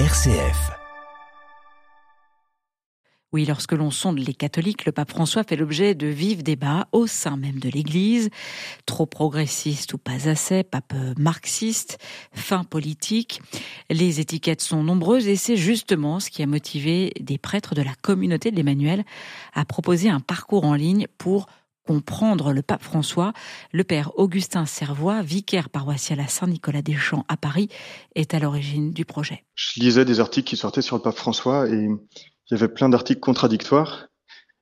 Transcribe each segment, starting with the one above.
RCF. Oui, lorsque l'on sonde les catholiques, le pape François fait l'objet de vifs débats au sein même de l'Église. Trop progressiste ou pas assez, pape marxiste, fin politique. Les étiquettes sont nombreuses et c'est justement ce qui a motivé des prêtres de la communauté de l'Emmanuel à proposer un parcours en ligne pour comprendre le pape François. Le père Augustin Servois, vicaire paroissial à Saint-Nicolas-des-Champs à Paris, est à l'origine du projet. Je lisais des articles qui sortaient sur le pape François et il y avait plein d'articles contradictoires.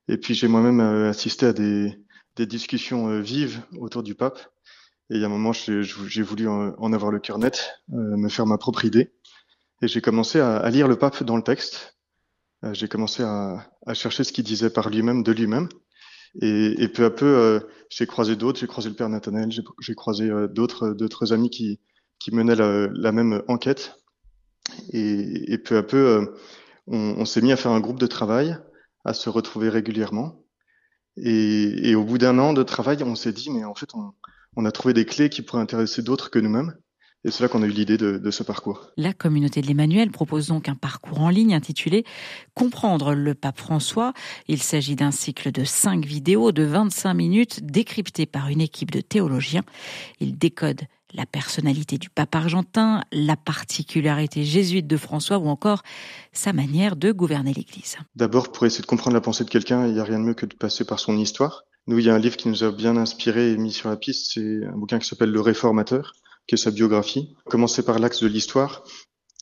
Et puis j'ai moi-même euh, assisté à des, discussions euh, vives autour du pape. Et il y a un moment, j'ai voulu en avoir le cœur net, euh, me faire ma propre idée. Et j'ai commencé à, lire le pape dans le texte. J'ai commencé à, chercher ce qu'il disait par lui-même, de lui-même. Et, et, peu à peu, j'ai croisé d'autres. J'ai croisé le père Nathanaël. J'ai croisé d'autres, d'autres amis qui, qui menaient la, la même enquête. Et, et, peu à peu, on, on s'est mis à faire un groupe de travail, à se retrouver régulièrement. Et, et au bout d'un an de travail, on s'est dit, mais en fait, on, on, a trouvé des clés qui pourraient intéresser d'autres que nous-mêmes. Et c'est là qu'on a eu l'idée de, de, ce parcours. La communauté de l'Emmanuel propose donc un parcours en ligne intitulé Comprendre le pape François. Il s'agit d'un cycle de cinq vidéos de 25 minutes décryptées par une équipe de théologiens. Il décode la personnalité du pape argentin, la particularité jésuite de François ou encore sa manière de gouverner l'Église. D'abord, pour essayer de comprendre la pensée de quelqu'un, il n'y a rien de mieux que de passer par son histoire. Nous, il y a un livre qui nous a bien inspiré et mis sur la piste, c'est un bouquin qui s'appelle Le Réformateur, qui est sa biographie. Commencer par l'axe de l'histoire,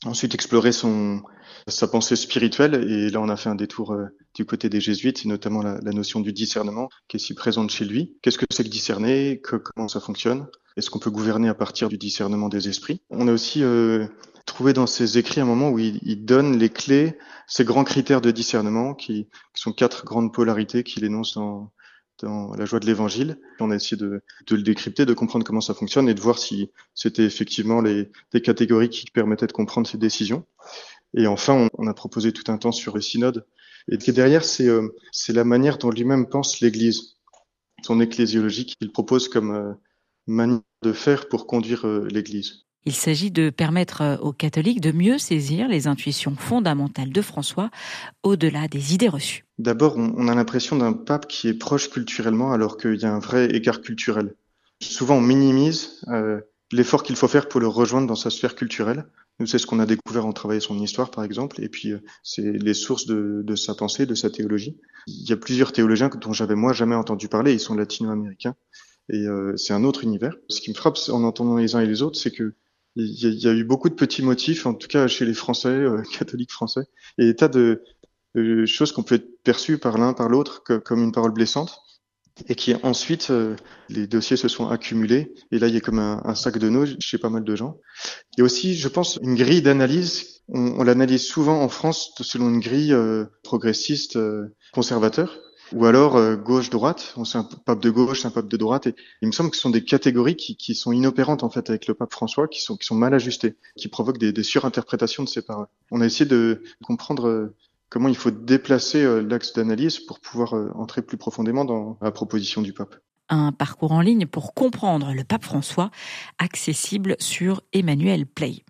ensuite explorer son, sa pensée spirituelle. Et là, on a fait un détour euh, du côté des jésuites, et notamment la, notion du discernement, qui est si présente chez lui. Qu'est-ce que c'est que discerner? Comment ça fonctionne? Est-ce qu'on peut gouverner à partir du discernement des esprits? On a aussi euh, trouvé dans ses écrits un moment où il, il, donne les clés, ces grands critères de discernement, qui, qui sont quatre grandes polarités qu'il énonce dans, dans la joie de l'évangile. On a essayé de, le décrypter, de comprendre comment ça fonctionne et de voir si c'était effectivement les, des catégories qui permettaient de comprendre ces décisions. Et enfin, on, a proposé tout un temps sur le synode. Et derrière, c'est euh, la manière dont lui-même pense l'Église, son ecclésiologie qu'il propose comme euh, manière de faire pour conduire euh, l'Église. Il s'agit de permettre aux catholiques de mieux saisir les intuitions fondamentales de François au-delà des idées reçues. D'abord, on a l'impression d'un pape qui est proche culturellement alors qu'il y a un vrai écart culturel. Souvent, on minimise euh, l'effort qu'il faut faire pour le rejoindre dans sa sphère culturelle. C'est ce qu'on a découvert en travaillant son histoire, par exemple, et puis euh, c'est les sources de, sa pensée, de sa théologie. Il y a plusieurs théologiens dont j'avais moi jamais entendu parler, ils sont latino-américains, et euh, c'est un autre univers. Ce qui me frappe en entendant les uns et les autres, c'est que il y, a, eu beaucoup de petits motifs, en tout cas chez les Français, euh, catholiques français, et des tas de, de choses qu'on peut être perçues par l'un par l'autre comme une parole blessante et qui ensuite euh, les dossiers se sont accumulés et là il y a comme un, un sac de nœuds chez pas mal de gens. A aussi, je pense, une grille d'analyse. On, on l'analyse souvent en France selon une grille euh, progressiste, euh, conservateur, ou alors euh, gauche-droite. On sait un pape de gauche, un pape de droite. Et il me semble que ce sont des catégories qui, qui, sont inopérantes en fait avec le pape François, qui sont qui sont mal ajustées, qui provoquent des, des surinterprétations de ces paroles. On a essayé de comprendre euh, comment il faut déplacer euh, l'axe d'analyse pour pouvoir euh, entrer plus profondément dans la proposition du pape. Un parcours en ligne pour comprendre le pape François, accessible sur Emmanuel Play.